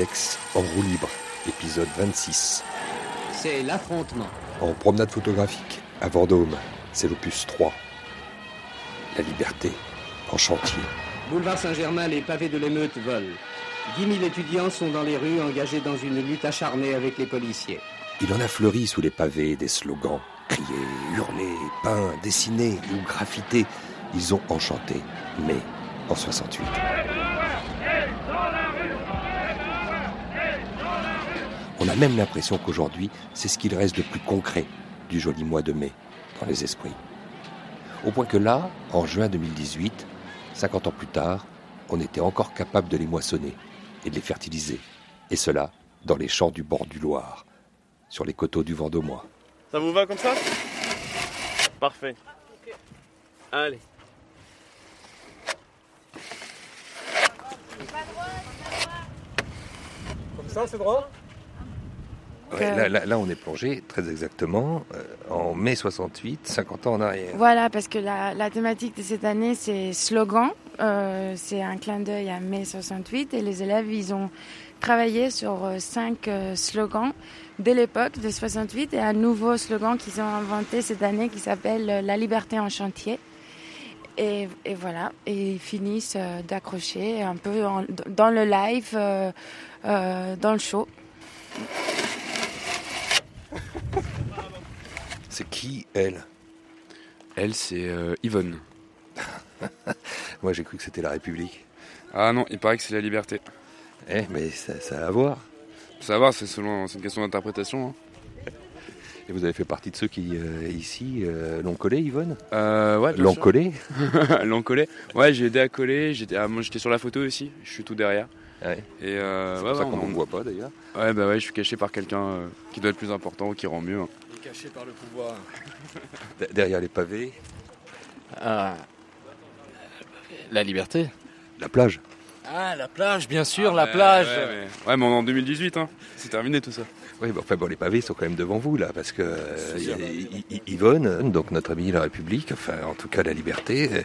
Alex en roue libre, épisode 26. C'est l'affrontement. En promenade photographique, à Vendôme, c'est l'opus 3. La liberté, en chantier. Boulevard Saint-Germain, les pavés de l'émeute volent. 10 000 étudiants sont dans les rues engagés dans une lutte acharnée avec les policiers. Il en a fleuri sous les pavés des slogans. Criés, hurlés, peints, dessinés ou graffités. Ils ont enchanté. Mais en 68. On a même l'impression qu'aujourd'hui, c'est ce qu'il reste de plus concret du joli mois de mai dans les esprits. Au point que là, en juin 2018, 50 ans plus tard, on était encore capable de les moissonner et de les fertiliser. Et cela dans les champs du bord du Loir, sur les coteaux du Vendômois. Ça vous va comme ça? Parfait. Allez. Comme ça, c'est droit Ouais, là, là- là, on est plongé très exactement euh, en mai 68, 50 ans en arrière. Voilà, parce que la, la thématique de cette année, c'est slogan. Euh, c'est un clin d'œil à mai 68 et les élèves, ils ont travaillé sur euh, cinq euh, slogans de l'époque de 68 et un nouveau slogan qu'ils ont inventé cette année qui s'appelle euh, La liberté en chantier. Et, et voilà, et ils finissent euh, d'accrocher un peu en- dans le live, euh, euh, dans le show. C'est qui, elle Elle, c'est euh, Yvonne. Moi, j'ai cru que c'était la République. Ah non, il paraît que c'est la liberté. Eh, mais ça, ça a à voir. Faut savoir, c'est selon, c'est une question d'interprétation. hein. Et vous avez fait partie de ceux qui, euh, ici, euh, l'ont collé, Yvonne? Euh, ouais, bien L'ont sûr. collé? L'ont collé. Ouais, j'ai aidé à coller. J'étais, ah, moi, j'étais sur la photo aussi. Je suis tout derrière. Ouais. Et euh, C'est ouais, pour ça ouais, qu'on ne on- me voit pas, d'ailleurs. ouais, bah ouais, je suis caché par quelqu'un euh, qui doit être plus important ou qui rend mieux. hein. Caché par le pouvoir. Derrière les pavés, Ah, la liberté. la plage. Ah, la plage, bien sûr, Ah, la ouais, plage. Ouais, mais, ouais, mais on est en 2018, hein. C'est terminé tout ça. Oui, mais enfin, bon, les pavés sont quand même devant vous, là, parce que euh. Y- Y- Yvonne, donc notre amie la République, enfin, en tout cas la liberté, euh,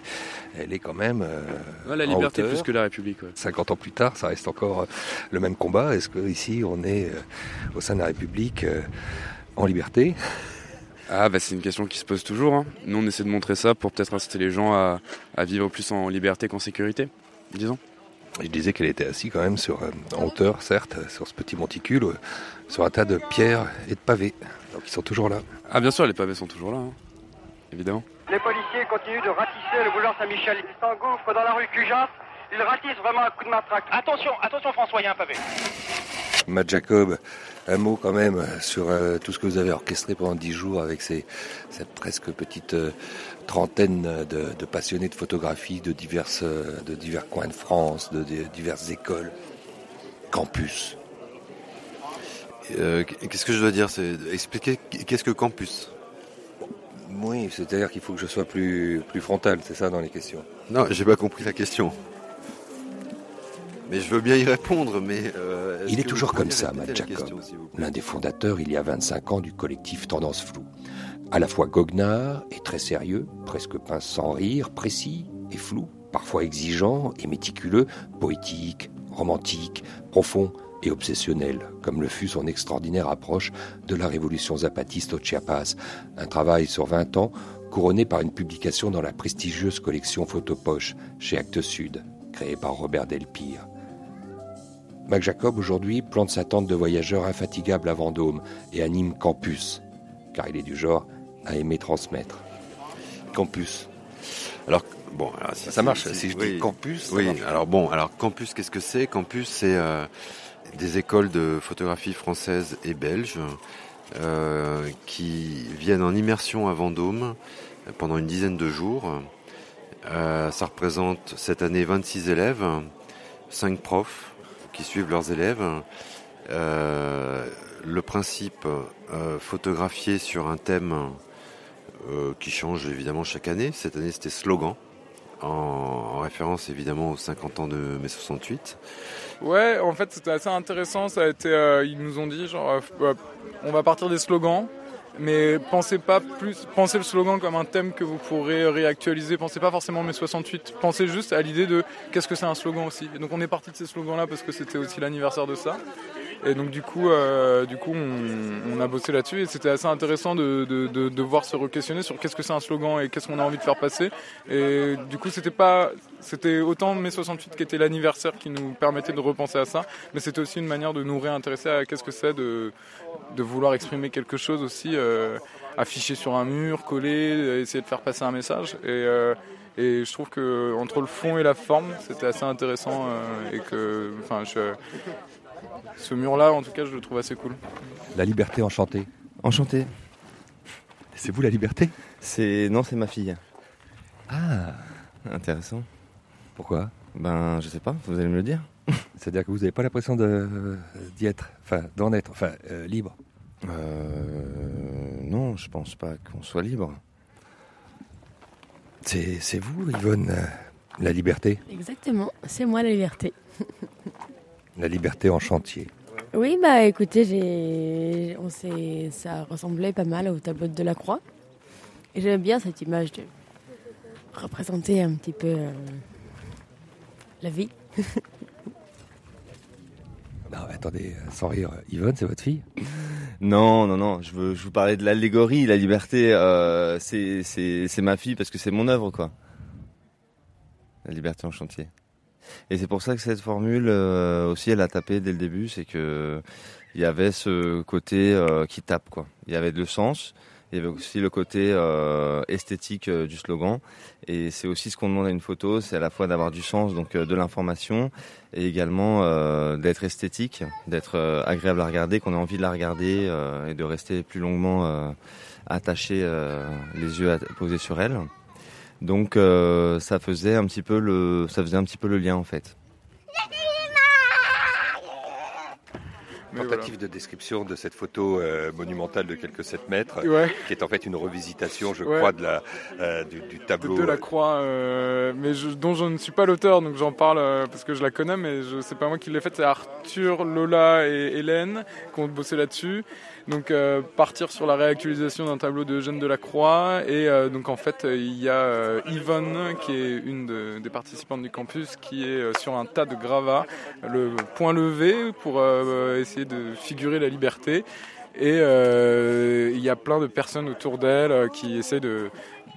elle est quand même. euh, Ouais, la en liberté hauteur. plus que la République. Ouais. 50 ans plus tard, ça reste encore euh, le même combat. Est-ce que ici, on est euh, au sein de la République euh, en liberté Ah bah c'est une question qui se pose toujours. hein. Nous on essaie de montrer ça pour peut-être inciter les gens à, à vivre plus en liberté qu'en sécurité, disons. Je disais qu'elle était assise quand même sur, euh, en hauteur, certes, sur ce petit monticule, euh, sur un tas de pierres et de pavés. Donc ils sont toujours là. Ah bien sûr les pavés sont toujours là, hein. évidemment. Les policiers continuent de ratisser le boulevard Saint-Michel. Ils s'engouffrent dans la rue Cujas. Ils ratissent vraiment un coup de matraque. Attention, attention François, il y a un pavé. Matt Jacob, un mot quand même sur euh, tout ce que vous avez orchestré pendant dix jours avec ces, cette presque petite euh, trentaine de, de passionnés de photographie de, diverses, euh, de divers coins de France, de, de diverses écoles, campus. Euh, Qu'est-ce que je dois dire? C'est expliquer qu'est-ce que campus? Oui, c'est-à-dire qu'il faut que je sois plus, plus frontal, c'est ça dans les questions. Non, j'ai pas compris la question. Mais je veux bien y répondre, mais... euh, Il est toujours comme ça, Matt Jacob. L'un des fondateurs, il y a 25 ans, du collectif Tendance Floue. À la fois goguenard et très sérieux, presque pince sans rire, précis et flou, parfois exigeant et méticuleux, poétique, romantique, profond et obsessionnel, comme le fut son extraordinaire approche de la révolution zapatiste au Chiapas, un travail sur 20 ans couronné par une publication dans la prestigieuse collection Photopoche chez Actes Sud, créée par Robert Delpire. Mac Jacob aujourd'hui plante sa tente de voyageurs infatigable à Vendôme et anime Campus, car il est du genre à aimer transmettre. Campus. Alors, bon, alors, si, Ça marche, si- si je oui. dis campus, ça Oui, marche. alors bon, alors campus, qu'est-ce que c'est? Campus, c'est euh, des écoles de photographie française et belge euh, qui viennent en immersion à Vendôme pendant une dizaine de jours. Euh, ça représente cette année 26 élèves, 5 profs qui suivent leurs élèves. Euh, le principe, euh, photographier sur un thème euh, qui change évidemment chaque année. Cette année, c'était slogan, en, en référence évidemment aux 50 ans de mai 68. Ouais, en fait, c'était assez intéressant. Ça a été, euh, ils nous ont dit, genre, on va partir des slogans Mais pensez pas plus, pensez le slogan comme un thème que vous pourrez réactualiser. Pensez pas forcément mai 68. Pensez juste à l'idée de qu'est-ce que c'est un slogan aussi. Et donc on est parti de ces slogans-là parce que c'était aussi l'anniversaire de ça. Et donc du coup, euh, du coup, on, a bossé là-dessus et c'était assez intéressant de, de, de, voir se re-questionner sur qu'est-ce que c'est un slogan et qu'est-ce qu'on a envie de faire passer. Et du coup, c'était pas, c'était autant mai 68 qui était l'anniversaire qui nous permettait de repenser à ça, mais c'était aussi une manière de nous réintéresser à qu'est-ce que c'est de, de vouloir exprimer quelque chose aussi, euh, afficher sur un mur, coller, essayer de faire passer un message. Et, euh, et je trouve que entre le fond et la forme, c'était assez intéressant euh, et que, enfin, je, ce mur-là, en tout cas, je le trouve assez cool. La liberté enchantée. Enchanté. C'est vous la liberté? C'est non, c'est ma fille. Ah, Intéressant. pourquoi? Ben, je sais pas. Vous allez me le dire. C'est-à-dire que vous n'avez pas l'impression de- d'y être, enfin d'en être, enfin euh, libre? Euh, non, je pense pas qu'on soit libre. C'est c'est vous, Yvonne, euh, la liberté? Exactement, c'est moi la liberté. La liberté en chantier. Oui, bah écoutez, j'ai, on s'est, ça ressemblait pas mal au tableau de Delacroix. Et j'aime bien cette image de représenter un petit peu euh, la vie. Non, mais attendez, sans rire, Yvonne, c'est votre fille? Non, non, non. Je veux, je vous parlais de l'allégorie, la liberté. Euh, c'est, c'est, c'est ma fille parce que c'est mon œuvre, quoi. La liberté en chantier. Et c'est pour ça que cette formule euh, aussi, elle a tapé dès le début, c'est que il y avait ce côté euh, qui tape, quoi. Il y avait le sens. Il y avait aussi le côté euh, esthétique euh, du slogan. Et c'est aussi ce qu'on demande à une photo, c'est à la fois d'avoir du sens, donc euh, de l'information, et également euh, d'être esthétique, d'être agréable à regarder, qu'on ait envie de la regarder et de rester plus longuement attaché, les yeux posés sur elle. Donc euh, ça faisait un petit peu le, ça faisait un petit peu le lien en fait. Mais Tentative de description de cette photo euh, monumentale de quelques 7 mètres, Ouais. qui est en fait une revisitation, je Ouais. crois, de la, euh, du, tableau. de la croix, euh, mais je, dont je ne suis pas l'auteur, donc j'en parle euh, parce que je la connais, mais je sais pas moi qui l'ai faite. C'est Arthur, Lola et Hélène qui ont bossé là-dessus. Donc euh, partir sur la réactualisation d'un tableau de Eugène Delacroix et euh, donc en fait euh, il y a Yvonne qui est une de- des participantes du campus qui est sur un tas de gravats, le point levé pour essayer de figurer la liberté. Et il y a plein de personnes autour d'elle qui essaient de,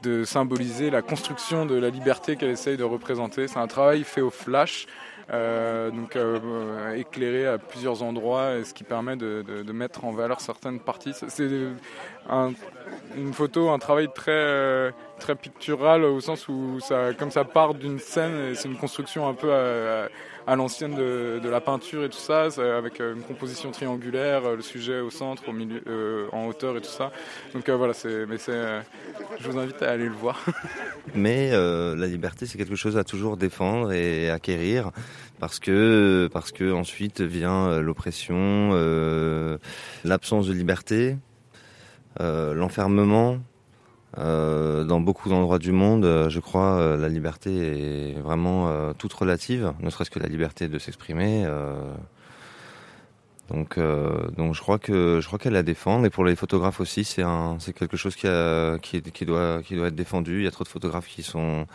de symboliser la construction de la liberté qu'elle essaye de représenter. C'est un travail fait au flash, donc euh, euh, éclairé à plusieurs endroits, ce qui permet de, de- de mettre en valeur certaines parties. C'est- un- une photo, un travail très euh, très pictural au sens où ça, comme ça part d'une scène, c'est une construction un peu à, l'ancienne de, la peinture et tout ça, avec euh, une composition triangulaire, euh, le sujet au centre, au milieu, euh, en hauteur et tout ça. Donc voilà, c'est, mais c'est, je vous invite à aller le voir. Mais la liberté, c'est quelque chose à toujours défendre et acquérir, parce que parce que ensuite vient l'oppression, l'absence de liberté, l'enfermement. Euh, dans beaucoup d'endroits du monde, euh, je crois, euh, la liberté est vraiment euh, toute relative, ne serait-ce que la liberté de s'exprimer. donc, donc je crois que je crois qu'elle la défend. Et pour les photographes aussi, c'est un, c'est quelque chose qui, a, qui, qui doit, qui doit être défendu. Il y a trop de photographes qui sont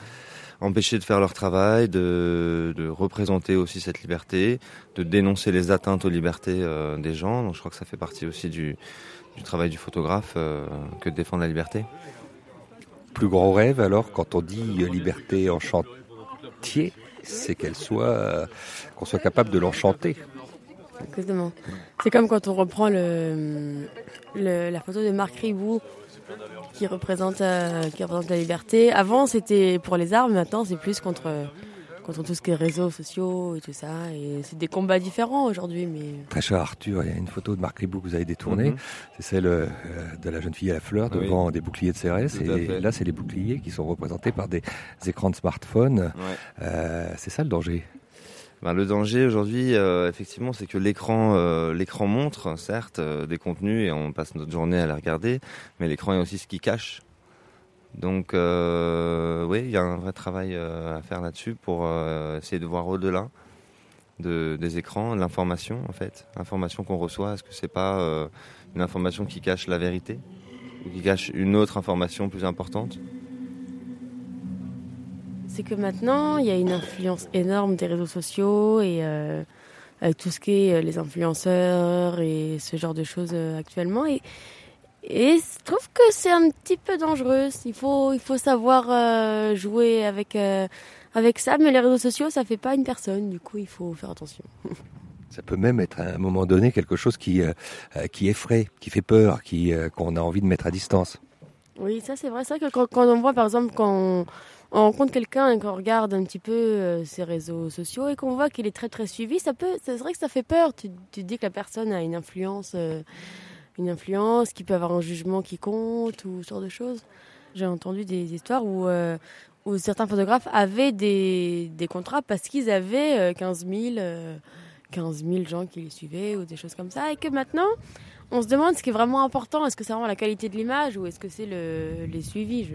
empêchés de faire leur travail, de, de représenter aussi cette liberté, de dénoncer les atteintes aux libertés des gens. Donc je crois que ça fait partie aussi du, du travail du photographe que de défendre la liberté. Plus grand rêve, alors, quand on dit euh, liberté en chantier, c'est qu'elle soit, euh, qu'on soit capable de l'enchanter. Exactement. C'est comme quand on reprend la photo de Marc Ribou qui représente, euh, qui représente la liberté. Avant, c'était pour les armes, maintenant, c'est plus contre, contre tout ce qui est réseaux sociaux et tout ça. Et c'est des combats différents aujourd'hui, mais Très cher Arthur, il y a une photo de Marc Ribou que vous avez détournée. Mhm. C'est celle euh, de la jeune fille à la fleur Oui. devant des boucliers de CRS. Tout Et là, c'est les boucliers qui sont représentés par des écrans de smartphone. Euh, c'est ça le danger. Ben, le danger aujourd'hui, euh, effectivement, c'est que l'écran, euh, l'écran montre, certes, euh, des contenus et on passe notre journée à les regarder, mais l'écran est aussi ce qui cache. Donc, euh, oui, il y a un vrai travail euh, à faire là-dessus pour euh, essayer de voir au-delà de, des écrans, l'information en fait, l'information qu'on reçoit. Est-ce que c'est pas une information qui cache la vérité ou qui cache une autre information plus importante? C'est que maintenant, il y a une influence énorme des réseaux sociaux et avec tout ce qui est les influenceurs et ce genre de choses actuellement. Et, et je trouve que c'est un petit peu dangereux. Il faut, il faut savoir euh, jouer avec, euh, avec ça, mais les réseaux sociaux, ça fait pas une personne. Du coup, il faut faire attention. Ça peut même être à un moment donné quelque chose qui, euh, qui effraie, qui fait peur, qui, qu'on a envie de mettre à distance. Oui, ça c'est vrai. C'est vrai que quand, quand on voit, par exemple, quand on, on rencontre quelqu'un et qu'on regarde un petit peu ses réseaux sociaux et qu'on voit qu'il est très très suivi, ça peut, c'est vrai que ça fait peur. Tu, dis que la personne a une influence, une influence, qui peut avoir un jugement qui compte ou ce genre de choses. J'ai entendu des histoires où, euh, où certains photographes avaient des, des contrats parce qu'ils avaient euh, 15 000, euh, 15 000 gens qui les suivaient ou des choses comme ça et que maintenant on se demande ce qui est vraiment important. Est-ce que c'est vraiment la qualité de l'image ou est-ce que c'est le, les suivis? Je...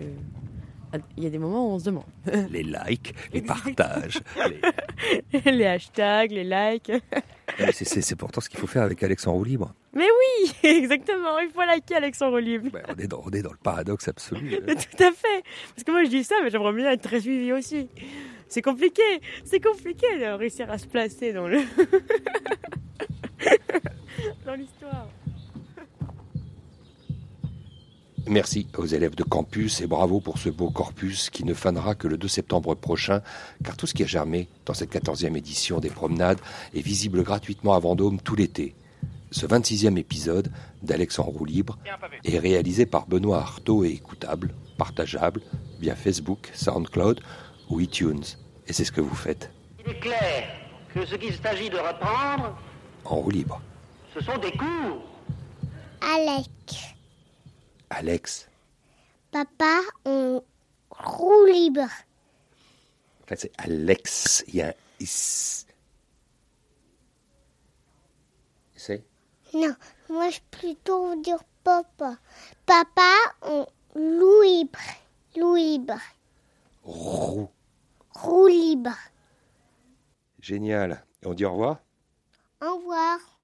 Il y a des moments où on se demande. Les likes, les partages. les- les hashtags, les likes. C'est pourtant ce qu'il faut faire avec Alex en roue libre. Mais oui, exactement. Il faut liker Alexandre Libre. On est, dans, on est dans le paradoxe absolu. Tout à fait. Parce que moi je dis ça, mais j'aimerais bien être très suivi aussi. C'est compliqué. C'est compliqué de réussir à se placer dans le dans l'histoire. Merci aux élèves de campus et bravo pour ce beau corpus qui ne fanera que le 2 septembre prochain, car tout ce qui a germé dans cette 14e édition des promenades est visible gratuitement à Vendôme tout l'été. Ce 26e épisode d'Alex en roue libre est réalisé par Benoît Artaud et écoutable, partageable via Facebook, SoundCloud ou iTunes. Et c'est ce que vous faites Il est clair que ce qu'il s'agit de reprendre, en roue libre. ce sont des cours. Alex, Alex, papa, on roue libre. en fait c'est Alex, il y a un is. C'est Non, moi je plutôt dire papa. Papa, on loue libre. Loue libre. roue. Roue libre. Génial. Et on dit au revoir? Au revoir.